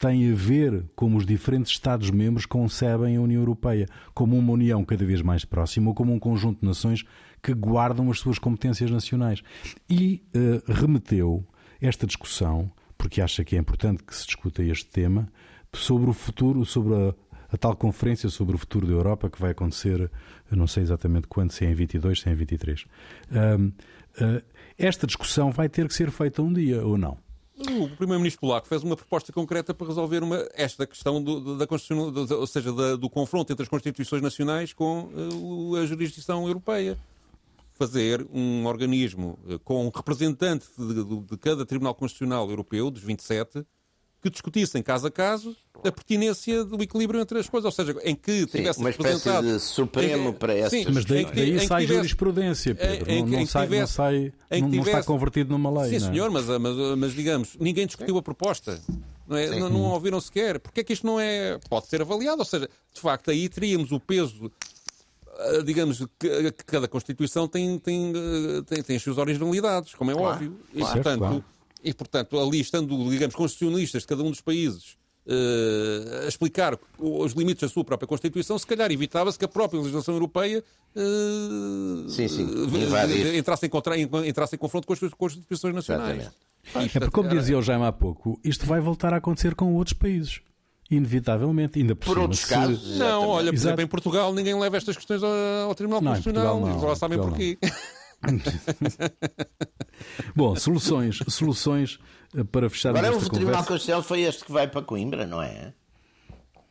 Speaker 1: tem a ver como os diferentes Estados-membros concebem a União Europeia, como uma União cada vez mais próxima ou como um conjunto de nações que guardam as suas competências nacionais. E remeteu esta discussão, porque acha que é importante que se discuta este tema, sobre o futuro, sobre a a tal conferência sobre o futuro da Europa que vai acontecer, eu não sei exatamente quando, se é em 22, se é em 23. Um, uh, esta discussão vai ter que ser feita um dia ou não?
Speaker 3: O primeiro-ministro polaco fez uma proposta concreta para resolver uma, esta questão do, da Constituição, do, ou seja, da, do confronto entre as constituições nacionais com uh, a jurisdição europeia. Fazer um organismo uh, com um representante de, de, de cada Tribunal Constitucional Europeu, dos 27, que discutissem caso a caso a pertinência do equilíbrio entre as coisas, ou seja, em que tivesse
Speaker 2: sim, uma espécie de supremo
Speaker 3: em,
Speaker 2: para essa
Speaker 1: sim, mas daí, daí em, sai tivesse, jurisprudência, Pedro. Em, não, não, sai, tivesse, não, sai, não, tivesse, não, está convertido numa lei.
Speaker 3: Sim,
Speaker 1: não
Speaker 3: é? senhor, mas, mas, mas, digamos, ninguém discutiu a proposta. Não, é? não, não ouviram sequer. Porque é que isto não é. Pode ser avaliado. Ou seja, de facto, aí teríamos o peso ah, digamos que cada Constituição tem, tem, ah, tem, tem as suas originalidades, como é claro, óbvio. E, claro, portanto, claro. E, portanto, ali estando, digamos, constitucionalistas de cada um dos países uh, a explicar os limites da sua própria Constituição, se calhar evitava-se que a própria legislação europeia uh,
Speaker 2: sim, sim.
Speaker 3: Uh, entrasse, em contra, entrasse em confronto com as suas Constituições nacionais.
Speaker 1: é porque, como dizia o Jaime há pouco, isto vai voltar a acontecer com outros países. Inevitavelmente, ainda por,
Speaker 2: Por
Speaker 1: cima,
Speaker 2: outros
Speaker 1: se-
Speaker 2: casos.
Speaker 3: Não,
Speaker 2: Exatamente.
Speaker 3: olha, por
Speaker 1: Exato.
Speaker 3: exemplo, em Portugal ninguém leva estas questões ao, ao Tribunal
Speaker 1: Não,
Speaker 3: Constitucional.
Speaker 1: Portugal não,
Speaker 3: Eles lá sabem
Speaker 1: em
Speaker 3: porquê.
Speaker 1: Bom, soluções, soluções eh, para fecharmos
Speaker 2: Agora o Tribunal. Constitucional foi este que vai para Coimbra, não é?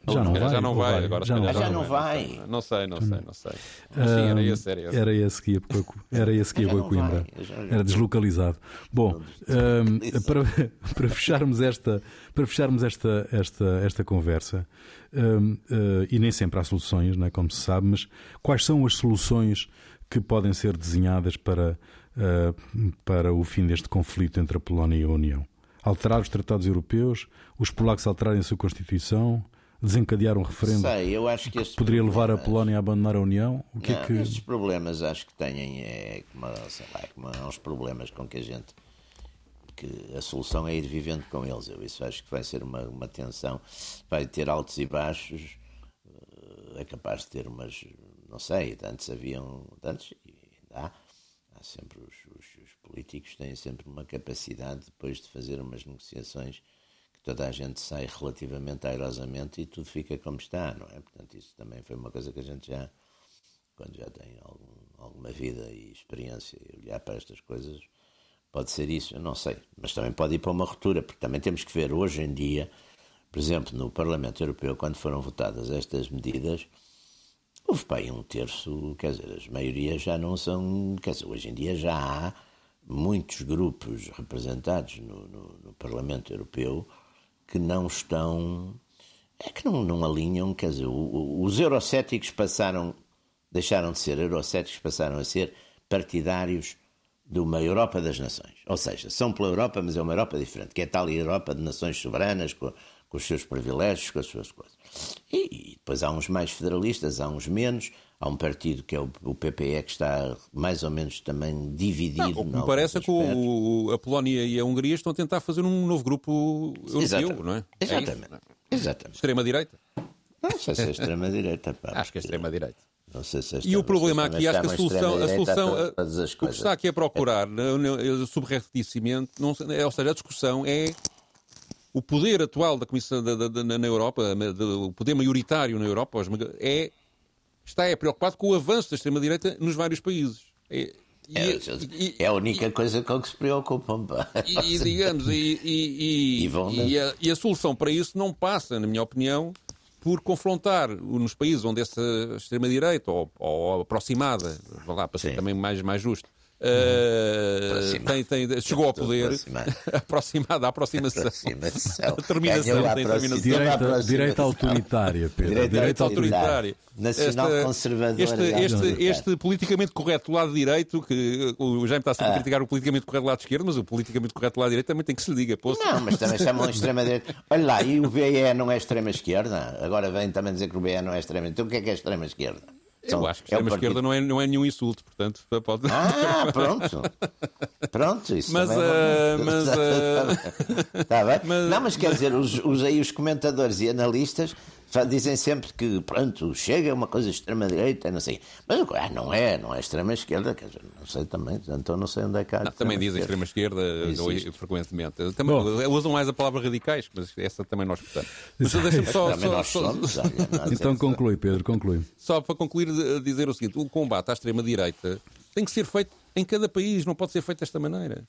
Speaker 1: Já não vai,
Speaker 3: já não vai, agora
Speaker 1: já
Speaker 3: se
Speaker 1: não
Speaker 2: Ah, já
Speaker 1: vai.
Speaker 2: não vai.
Speaker 3: Não sei, não sei, não sei. Mas sim, era esse, era esse.
Speaker 1: Era esse que ia para, era esse que ia
Speaker 2: Já
Speaker 1: para Coimbra.
Speaker 2: vai, já-
Speaker 1: Era deslocalizado. Bom, hum, para, para fecharmos esta, para fecharmos esta, esta, esta conversa, hum, eh, e nem sempre há soluções, não é, como se sabe, mas quais são as soluções que podem ser desenhadas para, eh, para o fim deste conflito entre a Polónia e a União? Alterar os tratados europeus, os polacos alterarem a sua Constituição, desencadear um referendo
Speaker 2: Sei, eu acho que este
Speaker 1: poderia levar a Polónia a abandonar a União? O que é
Speaker 2: Não,
Speaker 1: que...
Speaker 2: Estes problemas acho que têm é como, sei lá, como uns problemas com que a gente que a solução é ir vivendo com eles. Eu isso acho que vai ser uma, uma tensão, vai ter altos e baixos, eh, é capaz de ter umas, não sei, antes haviam, antes ainda há, há sempre os, os- os políticos têm sempre uma capacidade depois de fazer umas negociações que toda a gente sai relativamente airosamente e tudo fica como está, não é? Portanto, isso também foi uma coisa que a gente já quando já tem algum- alguma vida e experiência e olhar para estas coisas, pode ser isso, eu não sei. Mas também pode ir para uma ruptura, porque também temos que ver hoje em dia, por exemplo, no Parlamento Europeu, quando foram votadas estas medidas, houve aí um terço, quer dizer, as maiorias já não são, quer dizer, hoje em dia já há muitos grupos representados no, no- no Parlamento Europeu que não estão, é que não, não alinham, quer dizer, os eurocéticos passaram, deixaram de ser eurocéticos, passaram a ser partidários de uma Europa das Nações. Ou seja, são pela Europa, mas é uma Europa diferente, que é tal Europa de nações soberanas, com, com os seus privilégios, com as suas coisas. E, e depois há uns mais federalistas, há uns menos, há um partido que é o, o PPE que está mais ou menos também dividido.
Speaker 3: O que me parece é que o- a Polónia e a Hungria estão a tentar fazer um novo grupo europeu,
Speaker 2: Exatamente.
Speaker 3: não é? É isso,
Speaker 2: Exatamente.
Speaker 3: não é?
Speaker 2: Exatamente.
Speaker 3: Extrema-direita?
Speaker 2: Não sei se é extrema-direita. pá,
Speaker 3: Acho que é extrema-direita.
Speaker 2: Não sei se é
Speaker 3: E o problema aqui, acho que a solução, a solução
Speaker 2: a
Speaker 3: a-
Speaker 2: todas as
Speaker 3: o que está aqui a procurar, eh, não é, ou seja, a discussão é o poder atual da Comissão da, da- da- na Europa, o poder maioritário na Europa, é, está é preocupado com o avanço da extrema-direita nos vários países. É, e-
Speaker 2: É,
Speaker 3: e-
Speaker 2: é a única coisa com que se preocupam.
Speaker 3: e, e, digamos, e, e, e-
Speaker 2: E
Speaker 3: e a, e a solução para isso não passa, na minha opinião, por confrontar nos países onde essa extrema-direita, ou, ou aproximada, lá, para ser
Speaker 2: Sim.
Speaker 3: também mais, mais justo,
Speaker 2: Aproximada.
Speaker 3: tem, tem- chegou ao poder,
Speaker 2: Aproximada.
Speaker 3: a aproximação.
Speaker 2: Aproximação.
Speaker 3: A terminação,
Speaker 2: a.
Speaker 1: Direita, direita autoritária, Pedro.
Speaker 2: Direita
Speaker 1: Direita
Speaker 3: autoritária.
Speaker 2: Nacional
Speaker 3: Esta-
Speaker 2: conservadora.
Speaker 3: Este, este, este politicamente correto do lado direito, que o Jaime está
Speaker 2: Ah.
Speaker 3: sempre a criticar o politicamente correto do lado esquerdo, mas o politicamente correto do lado direito também tem que se lhe diga. Poxa,
Speaker 2: Não, mas também chamam extrema-direita. Olha lá, e o BE não é extrema-esquerda? Agora vem também dizer que o BE não é extrema Então o que é que é
Speaker 3: Eu
Speaker 2: São-
Speaker 3: acho que
Speaker 2: é
Speaker 3: extrema-esquerda
Speaker 2: partido-
Speaker 3: não é, não é nenhum insulto, portanto, pode...
Speaker 2: Ah, pronto. Pronto, isso
Speaker 3: Mas,
Speaker 2: também bom.
Speaker 3: mas, ah,
Speaker 2: Tá bem?
Speaker 3: mas-
Speaker 2: Não, mas quer dizer, os, os, aí os comentadores e analistas dizem sempre que, pronto, chega uma coisa extrema-direita, não sei. Mas ah, não é, não é extrema-esquerda, quer dizer, não sei também, então não sei onde é que há.
Speaker 3: Não, também dizem
Speaker 2: extrema-esquerda.
Speaker 3: frequentemente. Também, usam mais a palavra radicais, mas essa também nós gostamos. Mas deixa-me só,
Speaker 2: Também
Speaker 3: só,
Speaker 2: nós
Speaker 3: só-
Speaker 2: somos, olha, nós
Speaker 1: Então
Speaker 2: é-
Speaker 1: conclui, Pedro, conclui.
Speaker 3: só para concluir, de- dizer o seguinte: o combate à extrema-direita tem que ser feito em cada país, não pode ser feito desta maneira.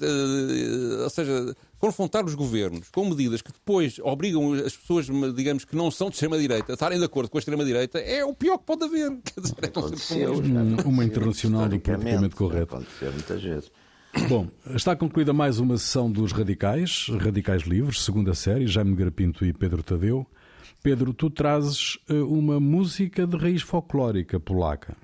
Speaker 3: Eh, ou seja, confrontar os governos com medidas que depois obrigam as pessoas, digamos, que não são de extrema-direita a estarem de acordo com a extrema-direita é o pior que pode haver. Quer dizer, é
Speaker 2: Aconteceu,
Speaker 1: Um- uma internacional do politicamente correto.
Speaker 2: Aconteceu muitas vezes.
Speaker 1: Bom, está concluída mais uma sessão dos Radicais, Radicais Livres, segunda série, Jaime Garapinto e Pedro Tadeu. Pedro, tu trazes eh, uma música de raiz folclórica polaca.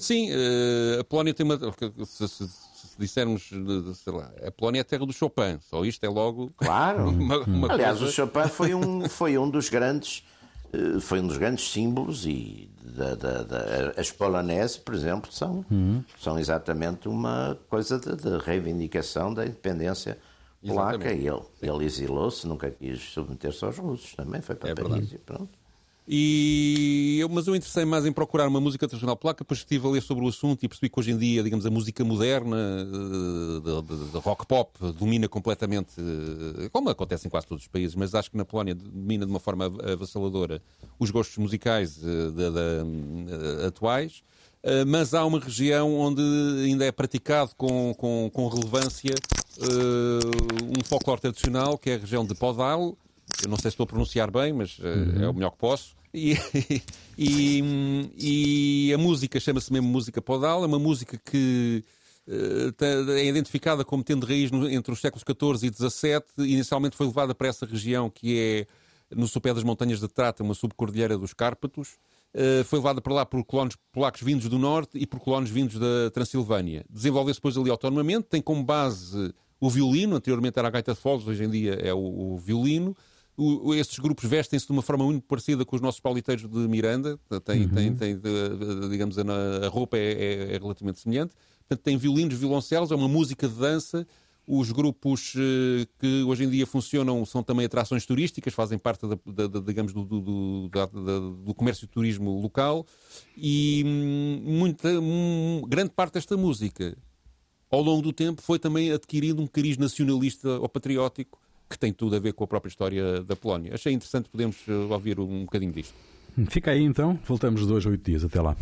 Speaker 3: Sim, eh, a Polónia tem uma. Se, se- se dissermos, eh, sei lá, a Polónia é a terra do Chopin, só isto é logo.
Speaker 2: Claro.
Speaker 3: Uma, uma
Speaker 2: Aliás,
Speaker 3: coisa...
Speaker 2: o Chopin foi um, foi um dos grandes eh, foi um dos grandes símbolos e da, da- da- as poloneses, por exemplo, são, são exatamente uma coisa de, de reivindicação da independência polaca.
Speaker 3: Exatamente.
Speaker 2: E ele, ele exilou-se, nunca quis submeter-se aos russos, também foi para
Speaker 3: É
Speaker 2: Paris
Speaker 3: verdade.
Speaker 2: e pronto.
Speaker 3: E eu, mas eu interessei mais em procurar uma música tradicional polaca, depois estive a ler sobre o assunto e percebi que hoje em dia, digamos, a música moderna, de, de rock pop, domina completamente, como acontece em quase todos os países, mas acho que na Polónia domina de uma forma avassaladora os gostos musicais de, de, atuais. Mas há uma região onde ainda é praticado com, com, com relevância um folclore tradicional, que é a região de Podal. Eu não sei se estou a pronunciar bem, mas uhum. é o melhor que posso e, e, a música chama-se mesmo música podal, é uma música que uh, é identificada como tendo raiz entre os séculos XIV e XVII. Inicialmente foi levada para essa região que é no sopé das montanhas de Trata, uma subcordilheira dos Cárpatos. Uh, foi levada para lá por colonos polacos vindos do norte e por colonos vindos da Transilvânia. Desenvolveu-se depois ali autonomamente, tem como base o violino, anteriormente era a gaita de foles, hoje em dia é o, o violino o, estes grupos vestem-se de uma forma muito parecida com os nossos pauliteiros de Miranda, tem, uhum. tem, tem digamos, a, roupa é, é, é, relativamente semelhante. Portanto, tem violinos, violoncelos, é uma música de dança. Os grupos uh, que hoje em dia funcionam são também atrações turísticas, fazem parte, da, da, digamos, do, do, da, do, comércio e turismo local. E hum, muita, hum, grande parte desta música, ao longo do tempo, foi também adquirindo um cariz nacionalista ou patriótico que tem tudo a ver com a própria história da Polónia. Achei interessante podermos eh, ouvir um bocadinho disto.
Speaker 1: Fica aí então, voltamos dois a oito dias. Até lá.